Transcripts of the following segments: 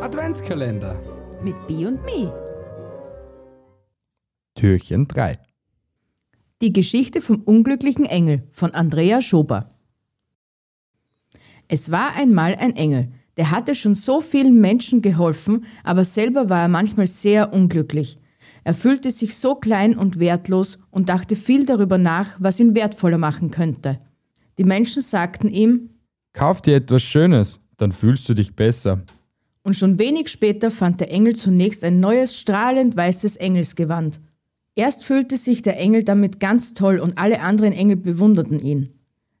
Adventskalender mit B und Me. Türchen 3 Die Geschichte vom unglücklichen Engel von Andrea Schober. Es war einmal ein Engel, der hatte schon so vielen Menschen geholfen, aber selber war er manchmal sehr unglücklich. Er fühlte sich so klein und wertlos und dachte viel darüber nach, was ihn wertvoller machen könnte. Die Menschen sagten ihm, Kauf dir etwas Schönes, dann fühlst du dich besser. Und schon wenig später fand der Engel zunächst ein neues, strahlend weißes Engelsgewand. Erst fühlte sich der Engel damit ganz toll und alle anderen Engel bewunderten ihn.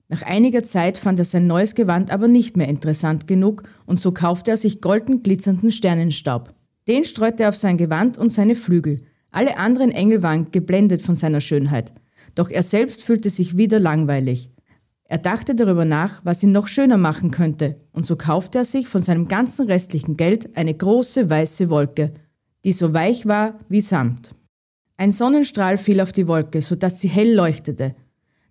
Nach einiger Zeit fand er sein neues Gewand aber nicht mehr interessant genug und so kaufte er sich golden glitzernden Sternenstaub. Den streute er auf sein Gewand und seine Flügel. Alle anderen Engel waren geblendet von seiner Schönheit. Doch er selbst fühlte sich wieder langweilig. Er dachte darüber nach, was ihn noch schöner machen könnte, und so kaufte er sich von seinem ganzen restlichen Geld eine große weiße Wolke, die so weich war wie Samt. Ein Sonnenstrahl fiel auf die Wolke, so dass sie hell leuchtete.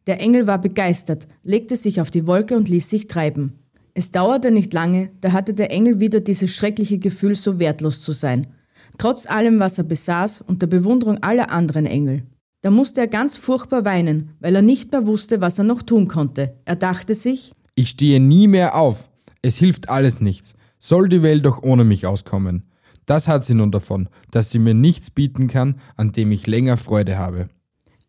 Der Engel war begeistert, legte sich auf die Wolke und ließ sich treiben. Es dauerte nicht lange, da hatte der Engel wieder dieses schreckliche Gefühl, so wertlos zu sein, trotz allem, was er besaß und der Bewunderung aller anderen Engel. Da musste er ganz furchtbar weinen, weil er nicht mehr wusste, was er noch tun konnte. Er dachte sich, Ich stehe nie mehr auf. Es hilft alles nichts. Soll die Welt doch ohne mich auskommen. Das hat sie nun davon, dass sie mir nichts bieten kann, an dem ich länger Freude habe.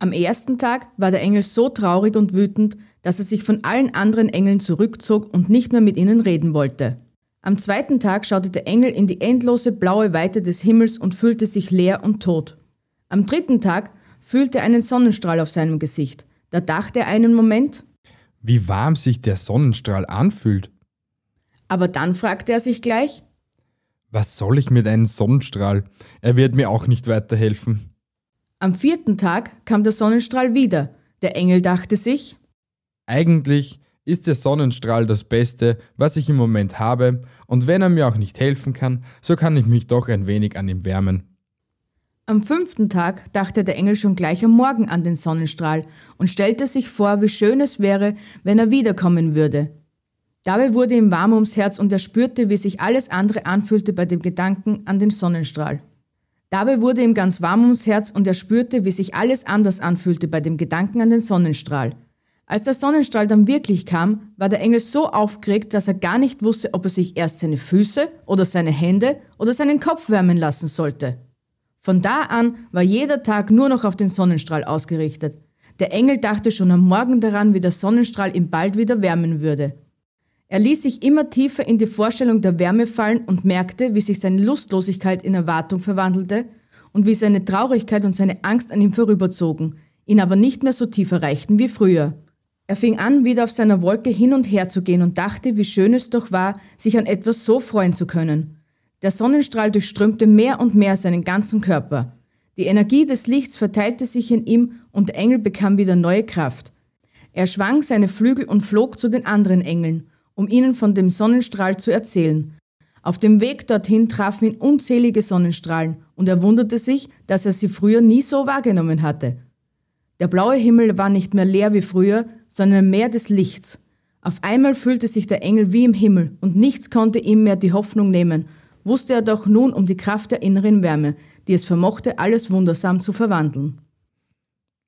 Am ersten Tag war der Engel so traurig und wütend, dass er sich von allen anderen Engeln zurückzog und nicht mehr mit ihnen reden wollte. Am zweiten Tag schaute der Engel in die endlose blaue Weite des Himmels und fühlte sich leer und tot. Am dritten Tag fühlte einen Sonnenstrahl auf seinem Gesicht. Da dachte er einen Moment, wie warm sich der Sonnenstrahl anfühlt. Aber dann fragte er sich gleich, was soll ich mit einem Sonnenstrahl? Er wird mir auch nicht weiterhelfen. Am vierten Tag kam der Sonnenstrahl wieder. Der Engel dachte sich, eigentlich ist der Sonnenstrahl das Beste, was ich im Moment habe, und wenn er mir auch nicht helfen kann, so kann ich mich doch ein wenig an ihm wärmen. Am fünften Tag dachte der Engel schon gleich am Morgen an den Sonnenstrahl und stellte sich vor, wie schön es wäre, wenn er wiederkommen würde. Dabei wurde ihm warm ums Herz und er spürte, wie sich alles andere anfühlte bei dem Gedanken an den Sonnenstrahl. Dabei wurde ihm ganz warm ums Herz und er spürte, wie sich alles anders anfühlte bei dem Gedanken an den Sonnenstrahl. Als der Sonnenstrahl dann wirklich kam, war der Engel so aufgeregt, dass er gar nicht wusste, ob er sich erst seine Füße oder seine Hände oder seinen Kopf wärmen lassen sollte. Von da an war jeder Tag nur noch auf den Sonnenstrahl ausgerichtet. Der Engel dachte schon am Morgen daran, wie der Sonnenstrahl ihn bald wieder wärmen würde. Er ließ sich immer tiefer in die Vorstellung der Wärme fallen und merkte, wie sich seine Lustlosigkeit in Erwartung verwandelte und wie seine Traurigkeit und seine Angst an ihm vorüberzogen, ihn aber nicht mehr so tief erreichten wie früher. Er fing an, wieder auf seiner Wolke hin und her zu gehen und dachte, wie schön es doch war, sich an etwas so freuen zu können. Der Sonnenstrahl durchströmte mehr und mehr seinen ganzen Körper. Die Energie des Lichts verteilte sich in ihm und der Engel bekam wieder neue Kraft. Er schwang seine Flügel und flog zu den anderen Engeln, um ihnen von dem Sonnenstrahl zu erzählen. Auf dem Weg dorthin trafen ihn unzählige Sonnenstrahlen und er wunderte sich, dass er sie früher nie so wahrgenommen hatte. Der blaue Himmel war nicht mehr leer wie früher, sondern Meer des Lichts. Auf einmal fühlte sich der Engel wie im Himmel und nichts konnte ihm mehr die Hoffnung nehmen wusste er doch nun um die Kraft der inneren Wärme, die es vermochte, alles wundersam zu verwandeln.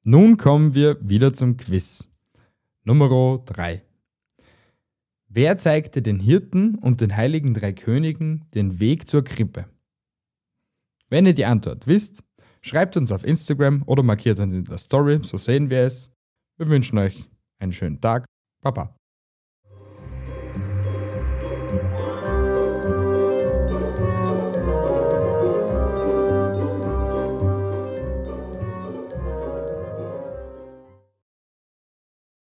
Nun kommen wir wieder zum Quiz. Nummer 3. Wer zeigte den Hirten und den heiligen drei Königen den Weg zur Krippe? Wenn ihr die Antwort wisst, schreibt uns auf Instagram oder markiert uns in der Story, so sehen wir es. Wir wünschen euch einen schönen Tag. Baba.